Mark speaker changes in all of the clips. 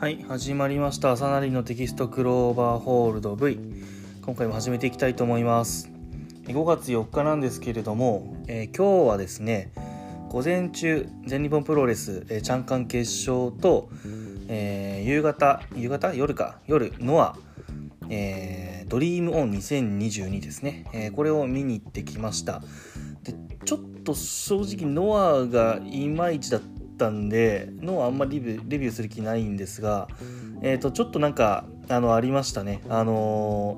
Speaker 1: はい始まりました。朝なりのテキストクローバーホールド V 今回も始めていきたいと思います。5月4日なんですけれども、えー、今日はですね午前中全日本プロレス、えー、チャンカン決勝と、えー、夕方夕方？夜か？夜ノア、えー、ドリームオン2022ですね、えー、これを見に行ってきました。でちょっと正直ノアがいまいちだったんでノアあんまりレビューする気ないんですが、えー、とちょっとなんかあのありましたね。あの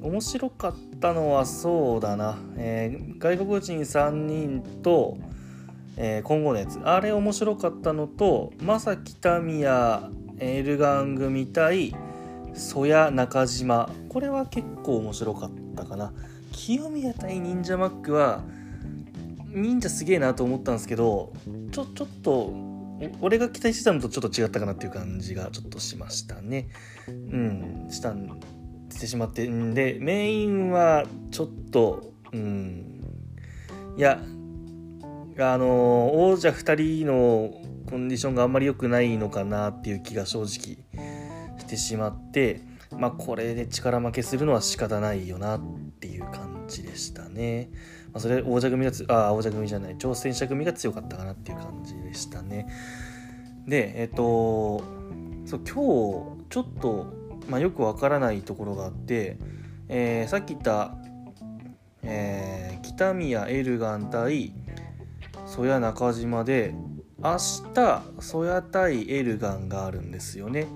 Speaker 1: ー、面白かったのはそうだな、えー、外国人3人と、えー、今後のやつ。あれ面白かったのと正木民也エルガン組対曽谷中島。これは結構面白かったかな。清宮対忍者マックは忍者すげえなと思ったんですけどちょちょっと俺が期待してたのとちょっと違ったかなっていう感じがちょっとしましたねうんしたんしてしまってんでメインはちょっとうんいやあの王者2人のコンディションがあんまり良くないのかなっていう気が正直してしまってまあこれで力負けするのは仕方ないよなっていう感じでしたね。まあ、それ王者組がつあ王者組じゃない挑戦者組が強かったかなっていう感じでしたね。でえっとそう今日ちょっと、まあ、よくわからないところがあって、えー、さっき言った、えー、北宮エルガン対曽谷中島で明日曽谷対エルガンがあるんですよね。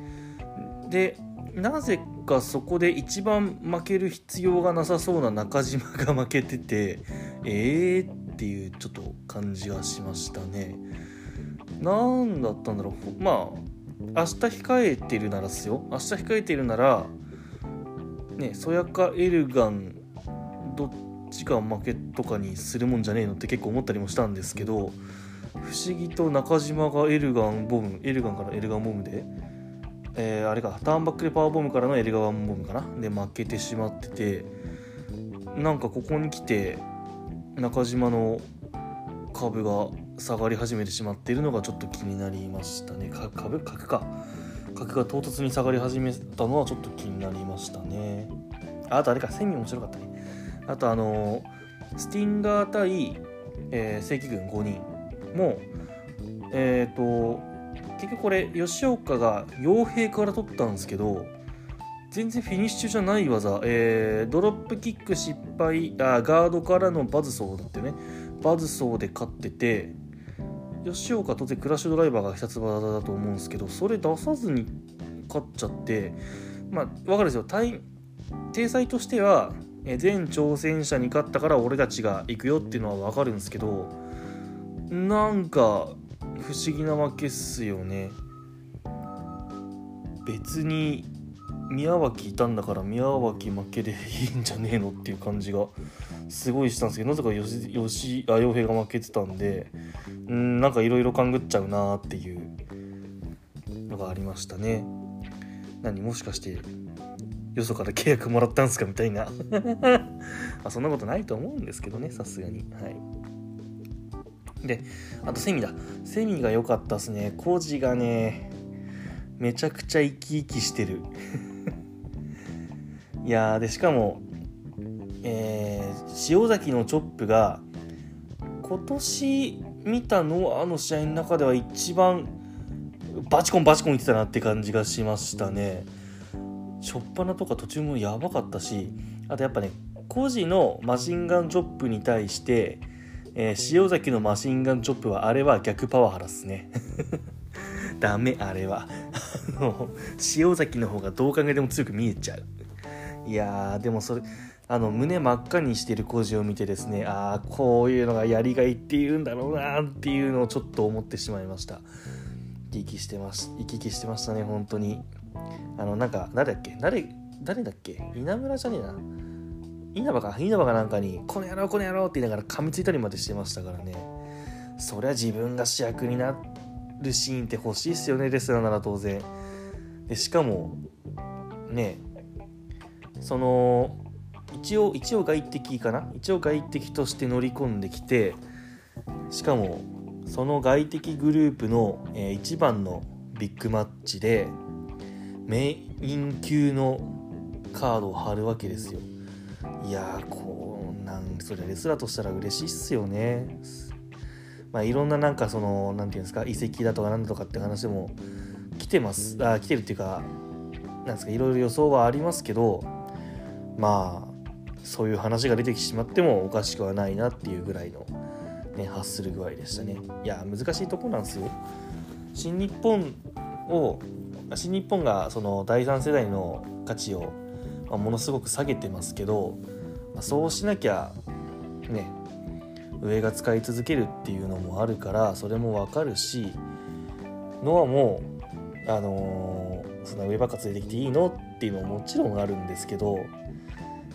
Speaker 1: でなぜかそこで一番負ける必要がなさそうな中島が負けててえーっていうちょっと感じがしましたね。何だったんだろうまあ明日控えてるならっすよ明日控えてるならねそやかエルガンどっちが負けとかにするもんじゃねえのって結構思ったりもしたんですけど不思議と中島がエルガンボムエルガンからエルガンボムでえー、あれかターンバックでパワーボムからのエルガワンボムかな？で負けてしまっててなんかここに来て中島の株が下がり始めてしまっているのがちょっと気になりましたね。株？角か。角が唐突に下がり始めたのはちょっと気になりましたね。あとあれかセミ面白かったね。あとあのスティンガー対、えー、正規軍5人もえっ、ー、と結局これ吉岡が傭兵から取ったんですけど全然フィニッシュじゃない技、えー、ドロップキック失敗あガードからのバズソーだってね。バズソーで勝ってて吉岡当然クラッシュドライバーが必殺技だと思うんですけどそれ出さずに勝っちゃってまあ分かるんですよ。体裁としては全挑戦者に勝ったから俺たちが行くよっていうのは分かるんですけどなんか不思議な負けっすよね。別に宮脇いたんだから宮脇負けでいいんじゃねえのっていう感じがすごいしたんですけどなぜか吉あ洋平が負けてたんでうんなんかいろいろ勘ぐっちゃうなっていうのがありましたね。何もしかしてよそから契約もらったんすかみたいな。あそんなことないと思うんですけどねさすがに。はい。で、あとセミだ。セミが良かったっすね。コジがね、めちゃくちゃ生き生きしてる。いやで、しかも、えー、塩崎のチョップが、今年見たのあの試合の中では一番バチコンバチコンいってたなって感じがしましたね。初っ端とか途中もやばかったし、あとやっぱね、コジのマシンガンチョップに対して、えー、塩崎のマシンガンチョップはあれは逆パワハラっすね。ダメあれは。塩崎の方がどう考えても強く見えちゃう。いやーでもそれあの胸真っ赤にしてる工事を見てですねああこういうのがやりがいっていうんだろうなっていうのをちょっと思ってしまいました。生き生きしてます生き生きしてましたね本当に。あのなんか誰だっけ？誰誰だっけ？稲村じゃねえな。稲葉か稲葉かなんかに「この野郎この野郎」って言いながら噛みついたりまでしてましたからね。そりゃ自分が主役になるシーンって欲しいっすよねレスラーなら当然。でしかもねその一応一応外敵かな？一応外敵として乗り込んできてしかもその外敵グループの、えー、一番のビッグマッチでメイン級のカードを貼るわけですよ。いやこうなんそれレスラーとしたら嬉しいっすよね。まあいろんななんかその何て言うんですか遺跡だとかなんだとかって話も来てます。あ来てるっていうかなんですかいろいろ予想はありますけどまあそういう話が出てきてしまってもおかしくはないなっていうぐらいの、ね、発する具合でしたね。いや難しいとこなんですよ。新日本を新日本がその第3世代の価値を、まあ、ものすごく下げてますけど、まあ、そうしなきゃね上が使い続けるっていうのもあるからそれもわかるしノアもあのー、その上ばっか連れてきていいのっていうのももちろんあるんですけど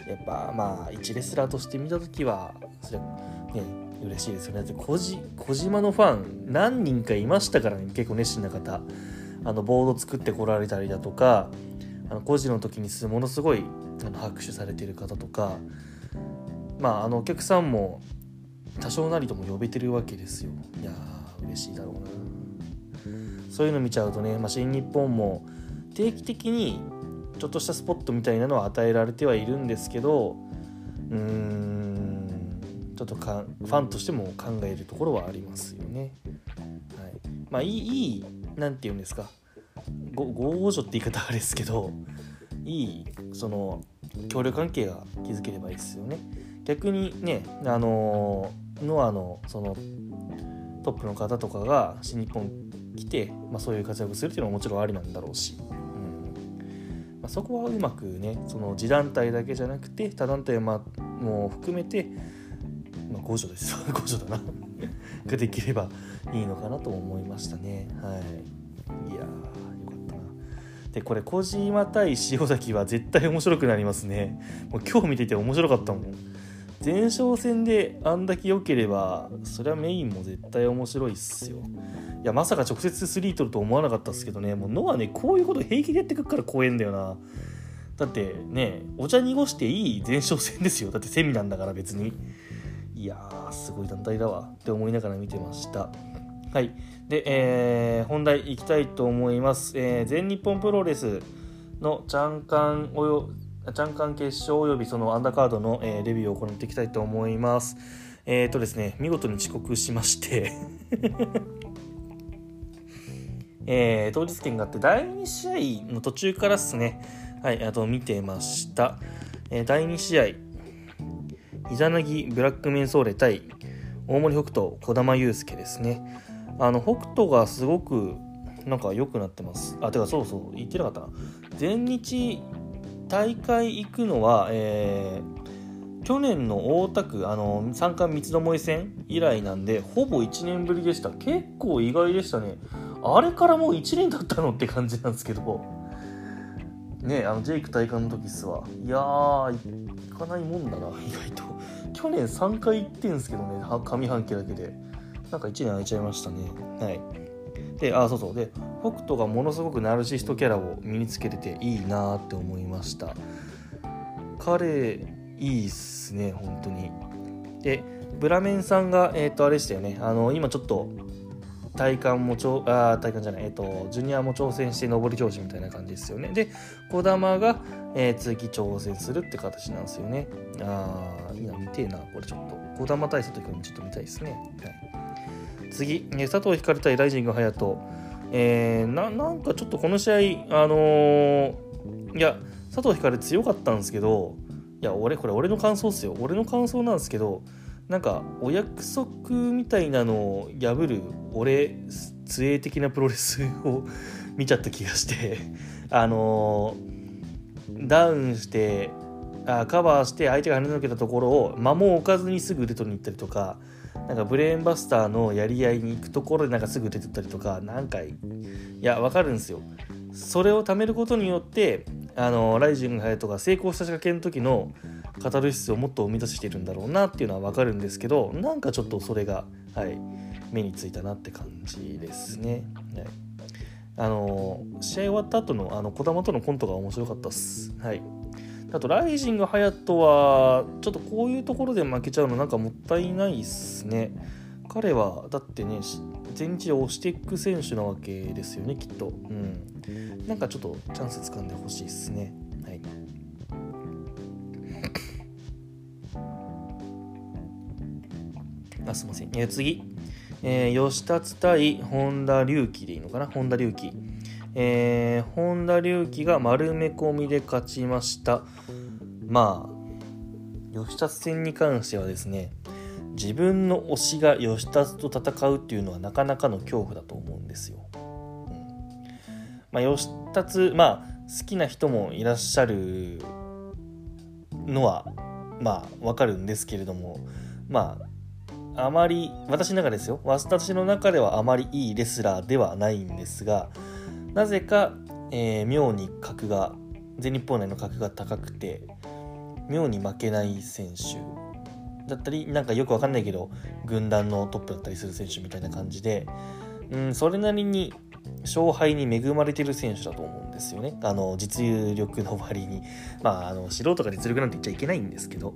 Speaker 1: やっぱまあ1レスラーとして見た時はそれね嬉しいですよね。だって小小島のファン何人かいましたからね結構熱心な方。あのボード作ってこられたりだとかあの5時の時にものすごいあの拍手されてる方とかまああのお客さんも多少なりとも呼べてるわけですよ。いやー嬉しいだろうな。そういうの見ちゃうとね、まあ、新日本も定期的にちょっとしたスポットみたいなのは与えられてはいるんですけどうーんちょっとかファンとしても考えるところはありますよね。はい、まあいい何て言うんですか。合助って言い方あれですけどいいその協力関係が築ければいいですよね。逆にねあのノアのそのトップの方とかが新日本来て、まあ、そういう活躍するっていうのはもちろんありなんだろうし、うん。まあ、そこはうまくねその自団体だけじゃなくて他団体も含めて、まあ、互助です。互助だな。ができればいいのかなと思いましたね。はい。いやでこれ小島対塩崎は絶対面白くなりますね。もう今日見てて面白かったもん。前哨戦であんだけ良ければそれはメインも絶対面白いっすよ。いやまさか直接3取ると思わなかったっすけどね。もうノアねこういうこと平気でやってくから怖えんだよな。だってねお茶濁していい前哨戦ですよ。だってセミなんだから別に。いやーすごい団体だわ。って思いながら見てました。はいで、えー、本題いきたいと思います、えー、全日本プロレスのチャンカンおよジャンカン決勝およびそのアンダーカードの、えー、レビューを行っていきたいと思います。えっ、ー、とですね、見事に遅刻しまして えー、当日券があって第2試合の途中からですね、はい、あと見てました。えー、第2試合、イザナギブラックメンソーレ対大森北斗児玉悠介ですね。あの、北斗がすごくなんか良くなってます。あ、てかそうそう、言ってなかったな。全日大会行くのは、えー、去年の大田区あの三冠三つどもえ戦以来なんでほぼ1年ぶりでした。結構意外でしたね。あれからもう1年経ったのって感じなんですけど。ねあのジェイク体感の時っすわ。いやー行かないもんだな意外と。去年3回行ってんすけどね上半期だけで。なんか1年空いちゃいましたね。はい。であそうそう。で北斗がものすごくナルシストキャラを身につけてていいなって思いました。彼いいっすね本当に。でブラメンさんがえっ、ー、とあれでしたよね。あの今ちょっと体感もちょあ体感じゃない。えっ、ー、とジュニアも挑戦して上り調子みたいな感じですよね。で児玉が、えー、次挑戦するって形なんですよね。ああいいな見てえなこれちょっと。児玉対戦とかもちょっと見たいですね。はい。次、佐藤光対ライジング隼人。えー、ななんかちょっとこの試合、あのー、いや、佐藤光強かったんですけど、いや、俺、これ俺の感想っすよ。俺の感想なんですけど、なんか、お約束みたいなのを破る、俺、杖的なプロレスを 見ちゃった気がして、あのー、ダウンして、あカバーして相手が跳ねのけたところを間も置かずにすぐレトに行ったりとかなんかブレーンバスターのやり合いに行くところでなんかすぐ出てったりとか何回いやわかるんですよ。それを貯めることによってあのライジングハヤトが成功した仕掛けの時のカタルシスをもっと生み出してるんだろうなっていうのはわかるんですけどなんかちょっとそれがはい目についたなって感じですね、はい、あの試合終わった後のあの児玉とのコントが面白かったっす。はい。あと、ライジング隼人は、ちょっとこういうところで負けちゃうのなんかもったいないっすね。彼はだってね全日で押していく選手なわけですよねきっと。うん。なんかちょっとチャンス掴んでほしいですね。はい。あすいません、え、次、えー、吉達対本田隆起でいいのかな？本田隆起えー、本田隆起が丸め込みで勝ちました。まあ吉達戦に関してはですね自分の推しが吉達と戦うっていうのはなかなかの恐怖だと思うんですよ。うん。まあ、吉達、まあ、好きな人もいらっしゃるのはまあわかるんですけれどもまああまり私の中ですよ。私の中ではあまりいいレスラーではないんですがなぜか、えー、妙に格が全日本内の格が高くて妙に負けない選手だったりなんかよくわかんないけど軍団のトップだったりする選手みたいな感じで、うん、それなりに勝敗に恵まれてる選手だと思うんですよね。あの実力の割にまああの素人が実力なんて言っちゃいけないんですけど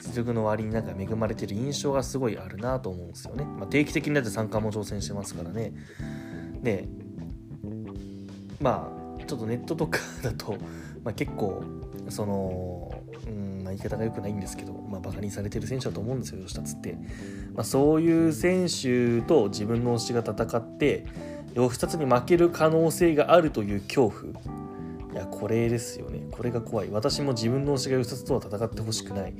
Speaker 1: 実力の割になんか恵まれてる印象がすごいあるなと思うんですよね。まあ、定期的になって参加も挑戦してますからね。でまあちょっとネットとかだと、まあ、結構そのうんまあ、言い方が良くないんですけど、まあ、バカにされてる選手だと思うんですよ吉達って、まあ、そういう選手と自分の推しが戦って吉達に負ける可能性があるという恐怖。いやこれですよね。これが怖い。私も自分の推しが吉達とは戦ってほしくない。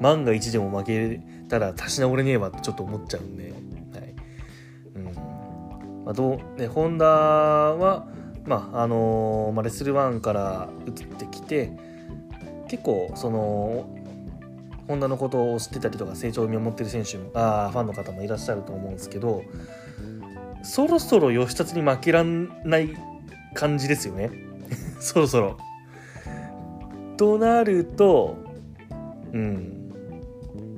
Speaker 1: 万が一でも負けたら立ち直れねえわってちょっと思っちゃうんで、はい。うん。まあ、どうね、ホンダはまああのー、まあ、レスル1から移ってきて結構そのホンダのことを知ってたりとか成長を見守ってる選手あファンの方もいらっしゃると思うんですけどそろそろ吉達に負けらんない感じですよね そろそろ。となるとうん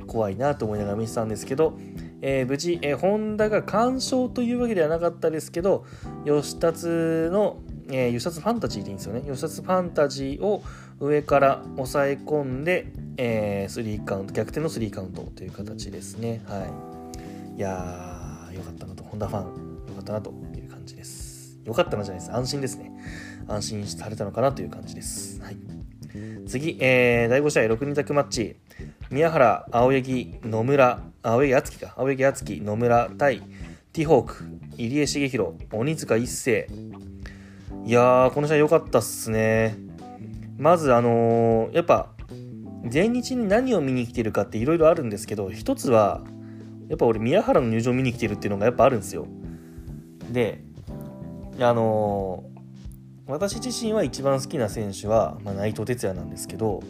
Speaker 1: 怖いなと思いながら見てたんですけどえー、無事、えー、ホンダが完勝というわけではなかったですけど、吉達の、えー、吉達ファンタジーでいいんですよね。吉達ファンタジーを上から押さえ込んで、えー、3カウント、逆転の3カウントという形ですね。はい。いやー、よかったなと、ホンダファン、よかったなという感じです。よかったなじゃないです。安心ですね。安心されたのかなという感じです。はい。次、えー、第5試合6人択マッチ。宮原、青柳、野村、青柳敦樹か、青柳敦樹、野村対ティホーク、入江茂弘、鬼塚一世。いやー、この試合良かったっすね。まず、あのー、やっぱ、前日に何を見に来てるかっていろいろあるんですけど、一つは、やっぱ俺、宮原の入場見に来てるっていうのがやっぱあるんですよ。で、あのー、私自身は一番好きな選手は、まあ、内藤哲也なんですけど、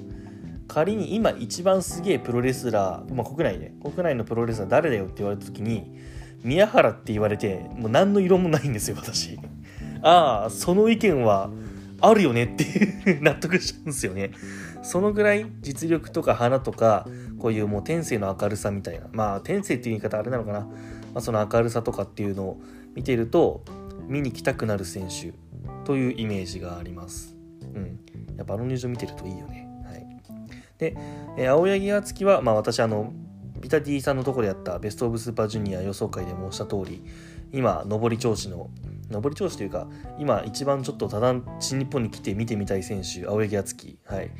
Speaker 1: 仮に今一番すげえプロレスラー、まあ、国内で国内のプロレスラー誰だよって言われた時に宮原って言われてもう何の色もないんですよ私。ああその意見はあるよねっていう 納得しちゃうんですよね。そのぐらい実力とか花とかこういうもう天性の明るさみたいな。まあ天性っていう言い方あれなのかな、まあ、その明るさとかっていうのを見てると見に来たくなる選手というイメージがあります。うん。やっぱあの入場見てるといいよね。で、えー、青柳敦樹は、まあ、私あのビタディさんのところでやったベスト・オブ・スーパージュニア予想会で申した通り今上り調子の上り調子というか今一番ちょっとただ新日本に来て見てみたい選手青柳敦樹。はい。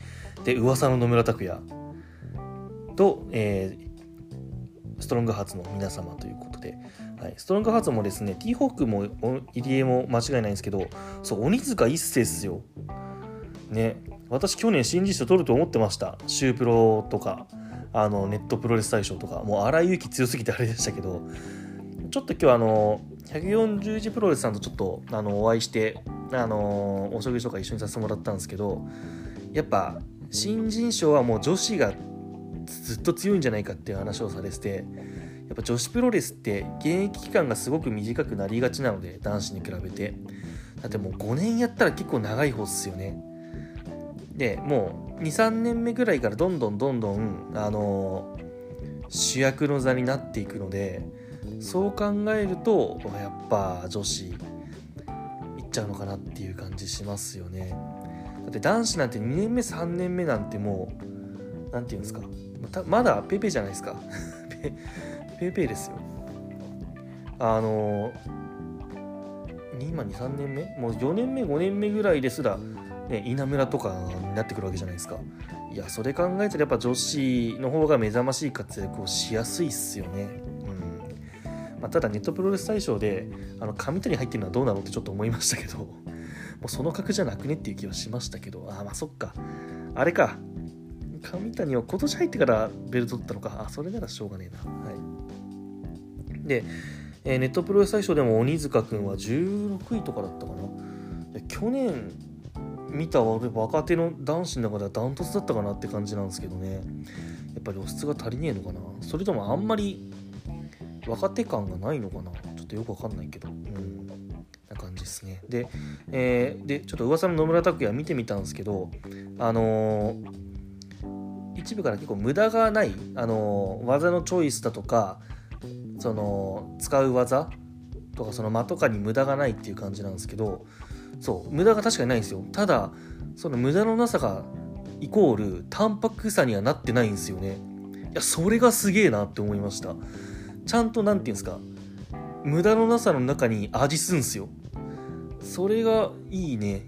Speaker 1: で噂の野村拓也。と、えー、ストロングハーツの皆様ということで、はい、ストロングハーツもですねティーホークも入江も間違いないんですけどそう鬼塚一世っすよ。ね私去年新人賞取ると思ってました。シュープロとかあのネットプロレス大賞とか。もう荒井由紀強すぎてあれでしたけど。ちょっと今日あの141プロレスさんとちょっとあのお会いしてあのお食事とか一緒にさせてもらったんですけどやっぱ新人賞はもう女子がずっと強いんじゃないかっていう話をされててやっぱ女子プロレスって現役期間がすごく短くなりがちなので男子に比べて。だってもう5年やったら結構長い方っすよね。でもう23年目ぐらいからどんどんどんどんあの主役の座になっていくのでそう考えるとやっぱ女子いっちゃうのかなっていう感じしますよね。だって男子なんて2年目3年目なんてもう何て言うんですか。まだペペじゃないですか。ペペペですよ。あの今23年目？もう4年目5年目ぐらいですら、ね、稲村とかになってくるわけじゃないですか。いやそれ考えたらやっぱ女子の方が目覚ましい活躍をしやすいっすよね。うん。まあ、ただネットプロレス大賞であの上谷入ってるのはどうなのってちょっと思いましたけど もうその格じゃなくねっていう気はしましたけどあまあそっか。あれか。上谷は今年入ってからベルト取ったのか。あそれならしょうがねえな。はい。でえー、ネットプロレス大賞でも鬼塚君は16位とかだったかな。去年見た若手の男子の中ではダントツだったかなって感じなんですけどね。やっぱり露出が足りねえのかな。それともあんまり若手感がないのかな。ちょっとよくわかんないけど。うん。な感じですね。で,、えー、でちょっと噂の野村拓哉見てみたんですけどあのー、一部から結構無駄がない、あのー、技のチョイスだとかその使う技とかその間とかに無駄がないっていう感じなんですけどそう無駄が確かにないんですよ。ただその無駄のなさがイコール淡白さにはなってないんですよね。いやそれがすげえなって思いました。ちゃんと何て言うんですか無駄のなさの中に味すんすよ。それがいいね。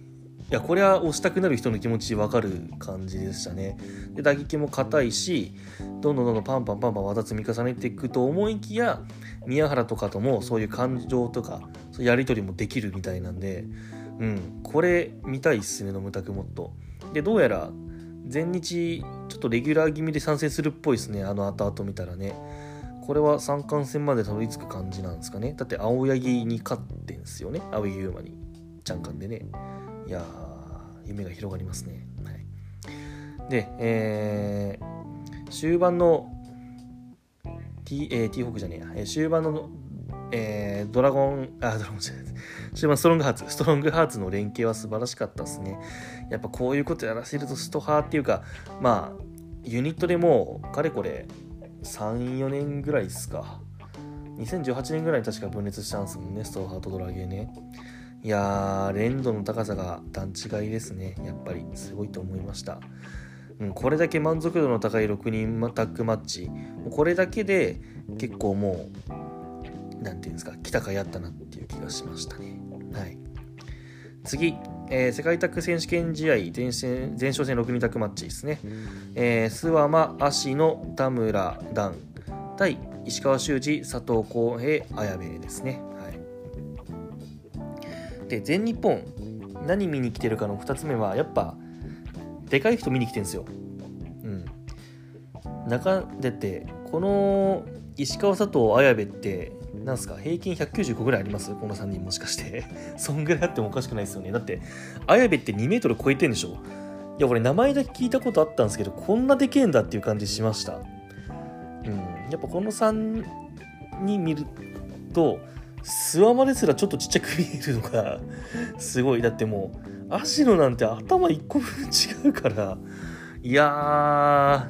Speaker 1: いやこれは押したくなる人の気持ち分かる感じでしたね。で打撃も硬いしどんどんどんどんパンパンパンパン技積み重ねていくと思いきや宮原とかともそういう感情とかそういうやり取りもできるみたいなんでうん。これ見たいっすね飲むたくもっと。でどうやら全日ちょっとレギュラー気味で参戦するっぽいですねあの後々見たらね。これは三冠戦までたどり着く感じなんですかね。だって青柳に勝ってんすよね。青柳優馬にちゃんかんでね。いやー夢が広がりますね。はい、で、えー、終盤の T、えー、T ホークじゃねえや、終盤の、えー、ドラゴン、あ、ドラゴンじゃない終盤ストロングハーツ、ストロングハーツの連携は素晴らしかったですね。やっぱこういうことやらせるとストハーっていうか、まあ、ユニットでもう、かれこれ、3、4年ぐらいですか。2018年ぐらいに確か分裂したんですもんね、ストハーとドラゲーね。いやー、連度の高さが段違いですね。やっぱり、すごいと思いました。うん、これだけ満足度の高い6人タッグマッチ、これだけで結構もう、なんていうんですか、来たかやったなっていう気がしましたね。はい。次、えー、世界タッグ選手権試合前戦前哨戦6人タッグマッチですね。えー、諏訪間、芦野、田村、段対石川修司、佐藤浩平、綾部ですね。はいで全日本何見に来てるかの2つ目はやっぱでかい人見に来てるんですよ。うん。中でてこの石川佐藤綾部ってなんすか平均195ぐらいあります？この3人もしかして。そんぐらいあってもおかしくないですよね。だって綾部って2メートル超えてんでしょ？いや俺名前だけ聞いたことあったんですけどこんなでけえんだっていう感じしました。うん。やっぱこの3人見るとスワマですらちょっとちっちゃく見えるのが すごい。だってもう足のなんて頭1個分違うからいや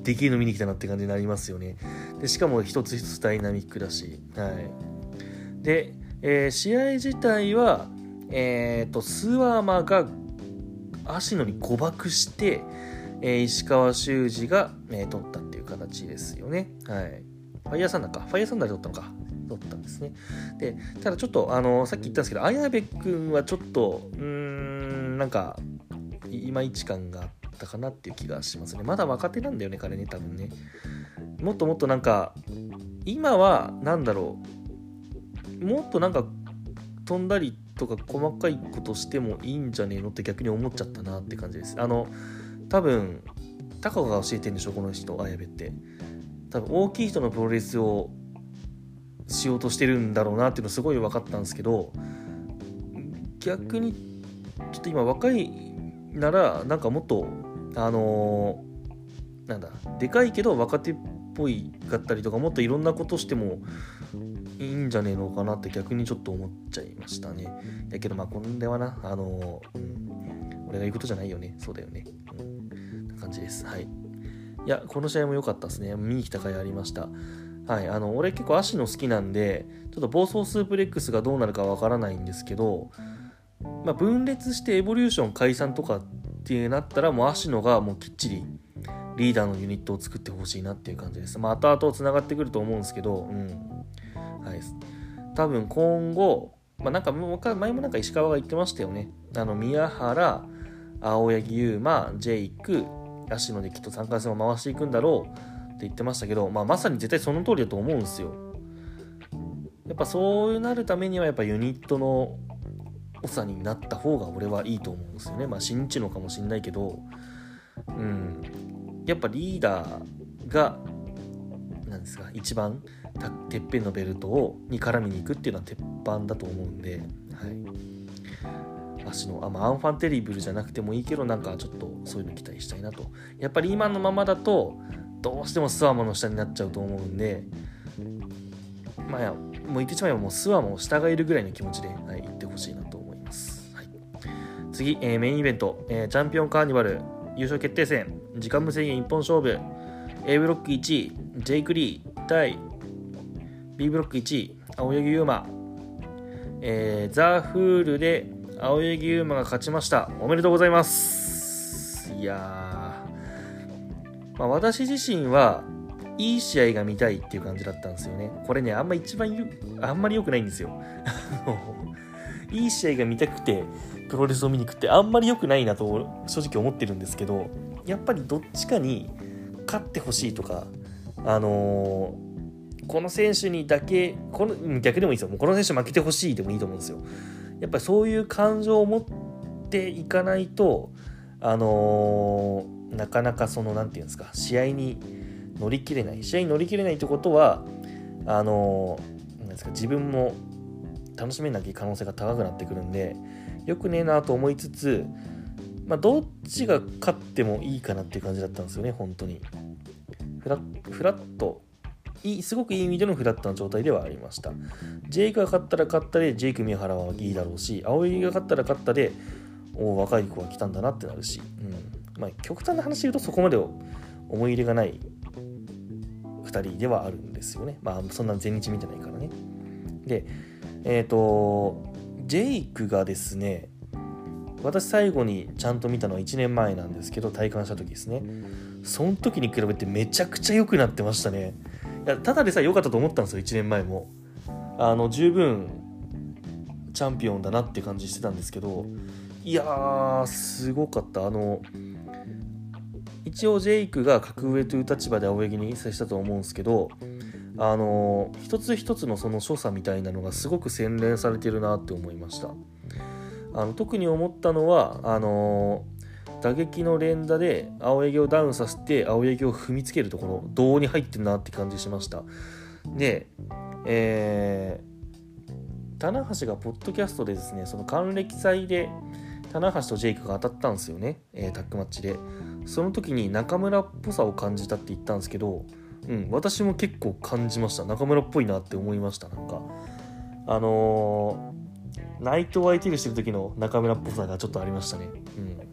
Speaker 1: ーできるの見に来たなって感じになりますよね。でしかも一つ一つダイナミックだしはいで、えー、試合自体はえっ、ー、とスワマが足野に誤爆して、えー、石川修司が、えー、取ったっていう形ですよねはいファイヤーサンダーかファイヤーサンダーで取ったのか取ったんですね。で、ただちょっと、あの、さっき言ったんですけど、綾部君はちょっと、うーん、なんか、いまいち感があったかなっていう気がしますね。まだ若手なんだよね、彼ね、多分ね。もっともっとなんか、今は、なんだろう、もっとなんか、飛んだりとか細かいことしてもいいんじゃねえのって逆に思っちゃったなって感じです。あの、多分、高子が教えてんでしょ、この人、綾部って。多分大きい人のプロレスをしようとしてるんだろうなっていうのすごい分かったんですけど逆にちょっと今若いならなんかもっとあのー、なんだでかいけど若手ぽいかったりとかもっといろんなことしてもいいんじゃねえのかなって逆にちょっと思っちゃいましたね。やけどまあこれはな、あの、うん、俺が言うことじゃないよね。そうだよね。うん、な感じです。はい。いや、この試合も良かったですね。見に来た甲斐ありました。はい、あの俺結構足の好きなんでちょっと暴走スープレックスがどうなるかわからないんですけど、まあ、分裂してエボリューション解散とかってなったらもう足野がもうきっちりリーダーのユニットを作ってほしいなっていう感じです。まあ後々つながってくると思うんですけど、うん。はい。多分今後、まあ、なんか前もなんか石川が言ってましたよねあの宮原青柳優馬ジェイク芦野できっと3回戦を回していくんだろうって言ってましたけど、まあ、まさに絶対その通りだと思うんですよやっぱそうなるためにはやっぱユニットの長になった方が俺はいいと思うんですよねまあ新日のかもしんないけどうんやっぱリーダーがなんですか一番てっぺんのベルトをに絡みに行くっていうのは鉄板だと思うんで、はい、足のあ、まあ、アンファンテリブルじゃなくてもいいけどなんかちょっとそういうの期待したいなと。やっぱり今のままだとどうしてもスワモの下になっちゃうと思うんでまあもう言ってしまえばもうスワモ下がいるぐらいの気持ちで、はい、行ってほしいなと思います、はい、次、えー、メインイベント、えー、チャンピオンカーニバル。優勝決定戦時間無制限一本勝負。A ブロック1位ジェイク・リー対 B ブロック1位青柳優馬、えー、ザ・フールで青柳優馬が勝ちました。おめでとうございます。いやまあ、私自身はいい試合が見たいっていう感じだったんですよね。これねあんま一番あんまり良くないんですよ。いい試合が見たくてプロレスを見に行くってあんまり良くないなと正直思ってるんですけどやっぱりどっちかに勝ってほしいとかあのー、この選手にだけこの逆でもいいですよ。もうこの選手負けてほしいでもいいと思うんですよ。やっぱりそういう感情を持っていかないとあのー、なかなかその何て言うんですか試合に乗り切れない。試合に乗り切れないってことはあのー、なんですか自分も楽しめなきゃ可能性が高くなってくるんでよくねえなと思いつつまあ、どっちが勝ってもいいかなっていう感じだったんですよね、本当に。フラフラットいい、すごくいい意味でのフラットな状態ではありました。ジェイクが勝ったら勝ったで、ジェイク宮原はいいだろうし、青柳が勝ったら勝ったで、お若い子が来たんだなってなるし、うんまあ、極端な話で言うとそこまで思い入れがない2人ではあるんですよね。まあ、そんな全日見てないからね。で、えっ、ー、と、ジェイクがですね、私最後にちゃんと見たのは1年前なんですけど体感した時ですね。その時に比べてめちゃくちゃ良くなってましたね。いやただでさえ良かったと思ったんですよ1年前も。あの十分チャンピオンだなって感じしてたんですけどいやーすごかった。あの一応ジェイクが格上という立場で青柳に接したと思うんですけどあの一つ一つのその所作みたいなのがすごく洗練されてるなって思いました。あの特に思ったのはあの打撃の連打で青柳をダウンさせて青柳を踏みつけるところ胴に入ってるなって感じしました。でえー、棚橋がポッドキャストでですねその還暦祭で棚橋とジェイクが当たったんですよね、えー、タッグマッチで。その時に中村っぽさを感じたって言ったんですけどうん私も結構感じました中村っぽいなって思いましたなんかあのナイトを相手にしてる時の中村っぽさがちょっとありましたね。うん。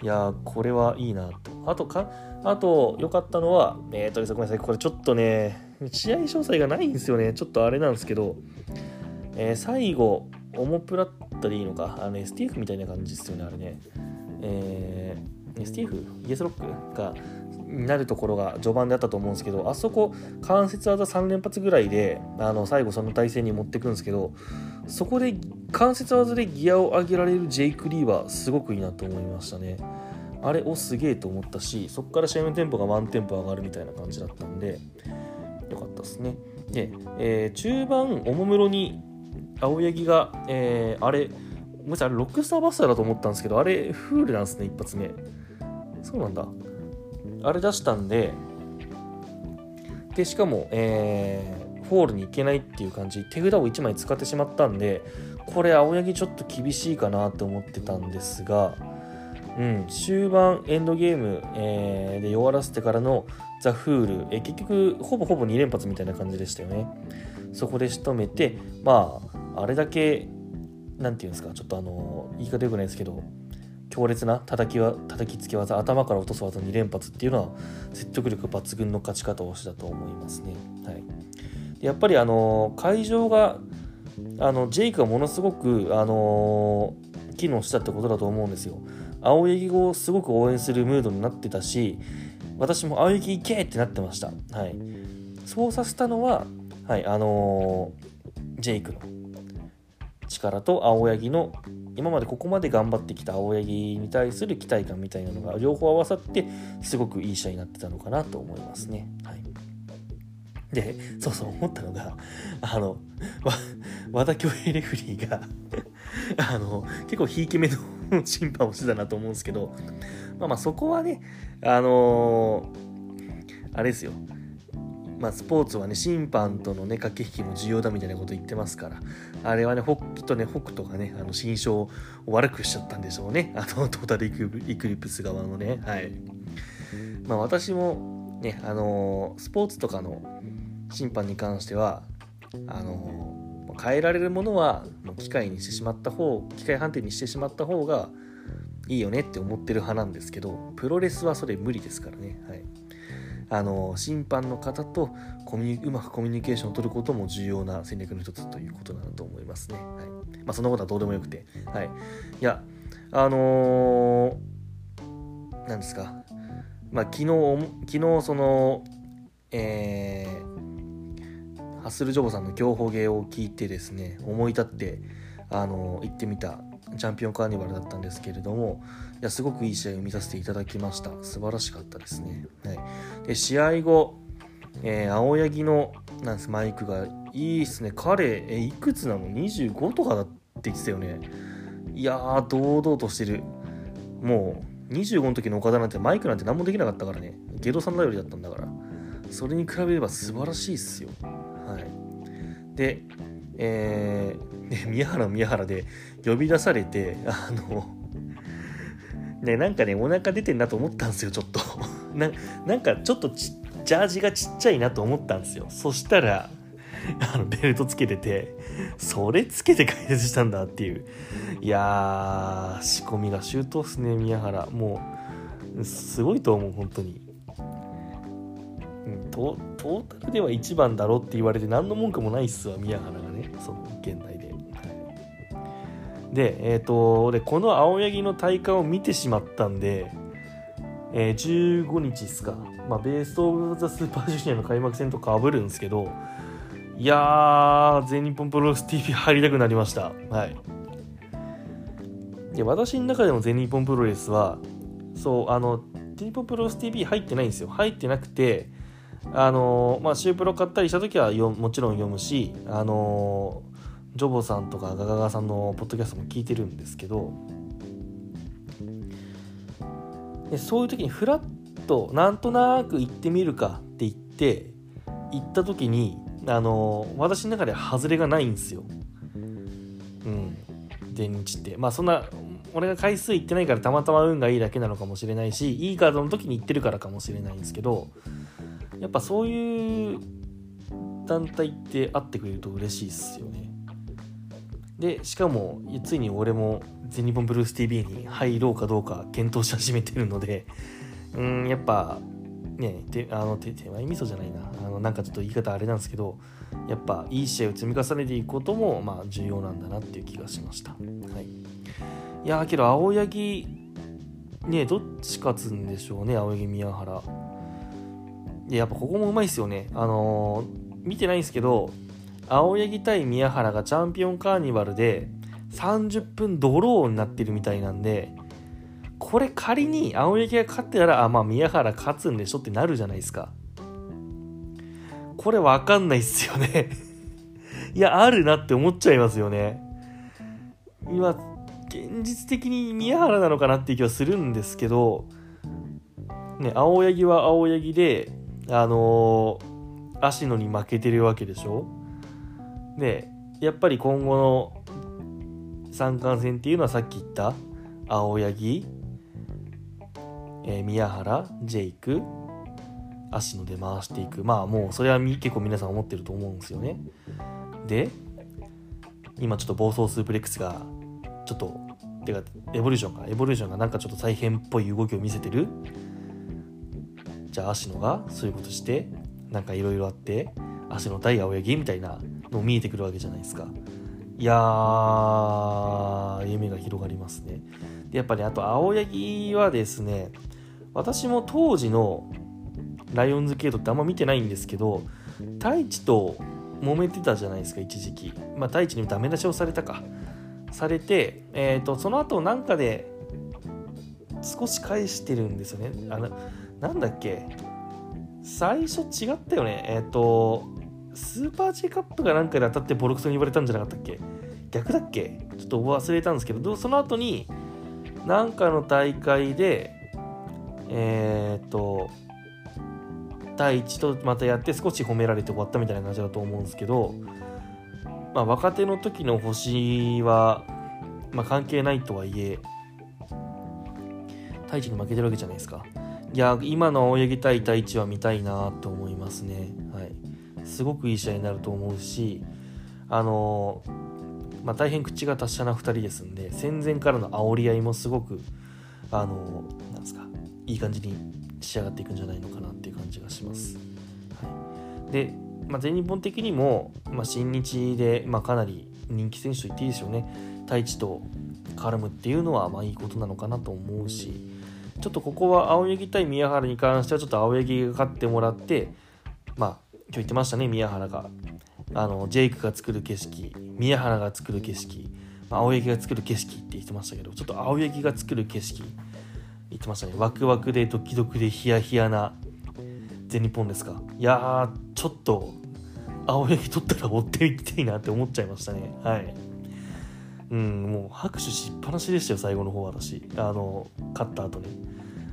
Speaker 1: いやこれはいいなと。あとか、あと、良かったのは、えっ、ー、とですごめんなさい。これちょっとね、試合詳細がないんですよね。ちょっとあれなんですけど、えー、最後、オモプラッタでいいのか。あの、STF みたいな感じですよね、あれね。えー、STF? イエスロック？が、になるところが序盤であったと思うんですけどあそこ関節技3連発ぐらいであの最後その体勢に持ってくんですけどそこで関節技でギアを上げられるジェイク・リーはすごくいいなと思いましたね。あれおすげえと思ったしそこから試合のテンポがワンテンポ上がるみたいな感じだったんでよかったですね。で、えー、中盤おもむろに青柳が、えー、あれごめんなさいあれロックスターバスターだと思ったんですけどあれフールなんですね一発目。そうなんだ。あれ出したんで、で、しかも、えー、フォールに行けないっていう感じ、手札を1枚使ってしまったんで、これ、青柳ちょっと厳しいかなと思ってたんですが、うん、終盤、エンドゲーム、えー、で弱らせてからのザ・フール、えー、結局、ほぼほぼ2連発みたいな感じでしたよね。そこで仕留めて、まあ、あれだけ、なんていうんですか、ちょっとあの、言い方よくないですけど、強烈な叩きは叩きつけ技頭から落とす技2連発っていうのは説得力抜群の勝ち方をしたと思いますね。はい、やっぱりあの会場があのジェイクがものすごくあの機能したってことだと思うんですよ。青柳をすごく応援するムードになってたし私も青柳行けってなってました。はい、そうさせたのは、はいあのジェイクの力と青柳の今までここまで頑張ってきた青柳に対する期待感みたいなのが両方合わさってすごくいい試合になってたのかなと思いますね。はい、でそうそう思ったのがあの和田恭平レフリーが あの結構ひいき目の審判をしてたなと思うんですけどまあまあそこはねあのー、あれですよまあ、スポーツはね審判とのね駆け引きも重要だみたいなこと言ってますからあれはねホきっとね北斗がねあの心象を悪くしちゃったんでしょうね。あのトータルイクリプス側のね。はい。まあ私もねあの、スポーツとかの審判に関してはあの、変えられるものは機械にしてしまった方機械判定にしてしまった方がいいよねって思ってる派なんですけどプロレスはそれ無理ですからね。はい。あの審判の方とコミうまくコミュニケーションを取ることも重要な戦略の一つということなんだと思いますね。はいまあ、そんなことはどうでもよくて。はい、いや、あのー、なんですか、まあ、昨日、昨日その、えー、ハッスルジョボさんの競歩芸を聞いてですね、思い立って、あのー、行ってみたチャンピオンカーニバルだったんですけれども、いやすごくいい試合を見させていただきました。素晴らしかったですね。はい、で試合後、えー、青柳のなんですマイクがいいっすね。彼、えいくつなの ?25 とかだって言ってたよね。いやー、堂々としてる。もう、25の時の岡田なんてマイクなんて何もできなかったからね。ゲドさん頼りだったんだから。それに比べれば素晴らしいっすよ。はい。で、えー、ね、宮原宮原で呼び出されて、あの、ね、なんかね、お腹出てんなと思ったんですよ、ちょっと。ななんかちょっとジャージがちっちゃいなと思ったんですよ。そしたら、あのベルトつけてて、それつけて解説したんだっていう。いやー、仕込みが周到っすね、宮原。もう、すごいと思う、本当に。トトータルでは1番だろって言われて何の文句もないっすわ宮原がねその現代で。えーと、でこの青柳の体感を見てしまったんで、えー、15日っすか、まあ、ベース・オブ・ザ・スーパージュニアの開幕戦とかぶるんですけどいやー全日本プロレス TV 入りたくなりました。はい。で私の中での全日本プロレスはそうあの全日本プロレス TV 入ってないんですよ。入ってなくてあのまあ、シュープロ買ったりした時はよもちろん読むし、あのジョボさんとかガガガさんのポッドキャストも聞いてるんですけどでそういう時にフラッとなんとなく行ってみるかって言って行った時に、あの私の中では外れがないんですよ。うん。電日って。まあそんな俺が回数行ってないからたまたま運がいいだけなのかもしれないしいいカードの時に行ってるからかもしれないんですけどやっぱそういう団体って会ってくれると嬉しいっすよね。で、しかも、ついに俺も全日本ブルース TV に入ろうかどうか検討し始めてるので、うん、やっぱ、ね、てあの手前味噌じゃないなあのなんかちょっと言い方あれなんですけどやっぱいい試合を積み重ねていくこともまあ重要なんだなっていう気がしました。はい、いやけど青柳ねどっち勝つんでしょうね青柳宮原。やっぱここもうまいっすよね。あのー、見てないんですけど、青柳対宮原がチャンピオンカーニバルで30分ドローになってるみたいなんで、これ仮に青柳が勝ってたら、あ、まあ宮原勝つんでしょってなるじゃないですか。これわかんないっすよね いや、あるなって思っちゃいますよね。今、現実的に宮原なのかなっていう気はするんですけど、ね、青柳は青柳で、あのー、芦野に負けてるわけでしょでやっぱり今後の三冠戦っていうのはさっき言った青柳、えー、宮原ジェイク芦野で回していく。まあもうそれは結構皆さん思ってると思うんですよね。で今ちょっと暴走スープレックスがちょっとてかエボリューションか。エボリューションがなんかちょっと再編っぽい動きを見せてる。じゃあ芦野がそういうことしてなんかいろいろあって芦野対青柳みたいなの見えてくるわけじゃないですか。いや夢が広がりますね。でやっぱり、あと青柳はですね私も当時のライオンズゲートってあんま見てないんですけど太一と
Speaker 2: 揉めてたじゃないですか一時期。まあ太一にダメ出しをされたか。されて、えーと、その後なんかで少し返してるんですよね。あのなんだっけ。最初違ったよね。えっ、ー、とスーパー J カップがなんかで当たってボロクソに言われたんじゃなかったっけ？逆だっけ？ちょっと忘れたんですけどその後になんかの大会でえっ、と第一とまたやって少し褒められて終わったみたいな感じだと思うんですけど、まあ、若手の時の星は、まあ、関係ないとはいえ太一に負けてるわけじゃないですか。いや今の青柳対太一は見たいなと思いますね。はい。すごくいい試合になると思うしあのまあ、大変口が達者な2人ですんで戦前からの煽り合いもすごくあのなんですかいい感じに仕上がっていくんじゃないのかなっていう感じがします。はい、で、まあ、全日本的にも、まあ、新日で、まあ、かなり人気選手と言っていいでしょうね太一と絡むっていうのはまあいいことなのかなと思うしちょっとここは青柳対宮原に関してはちょっと青柳が勝ってもらってまあ今日言ってましたね宮原が。あのジェイクが作る景色宮原が作る景色、ま、青柳が作る景色って言ってましたけどちょっと青柳が作る景色言ってましたね。ワクワクでドキドキでヒヤヒヤな全日本ですか。いやーちょっと青柳取ったら追っていきたいなって思っちゃいましたね。はい。うんもう拍手しっぱなしでしたよ最後の方私。あの勝った後ね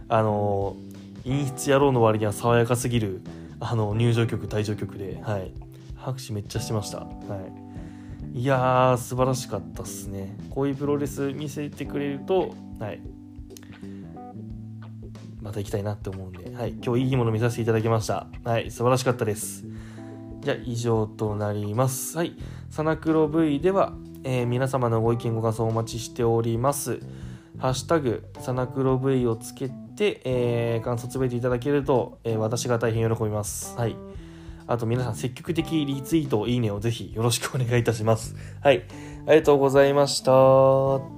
Speaker 2: あの陰湿野郎の割には爽やかすぎるあの入場曲退場曲ではい拍手めっちゃしてましたはいいやー素晴らしかったっすねこういうプロレス見せてくれるとはいまた行きたいなって思うんで、はい、今日いいもの見させていただきました。はい、素晴らしかったです。じゃあ、以上となります。はい、サナクロ V では、えー、皆様のご意見ご感想お待ちしております。ハッシュタグ、サナクロ V をつけてて、えー、感想つぶえていただけると、えー、私が大変喜びます。はい。あと皆さん積極的リツイート、いいねをぜひよろしくお願いいたします。はい。ありがとうございました。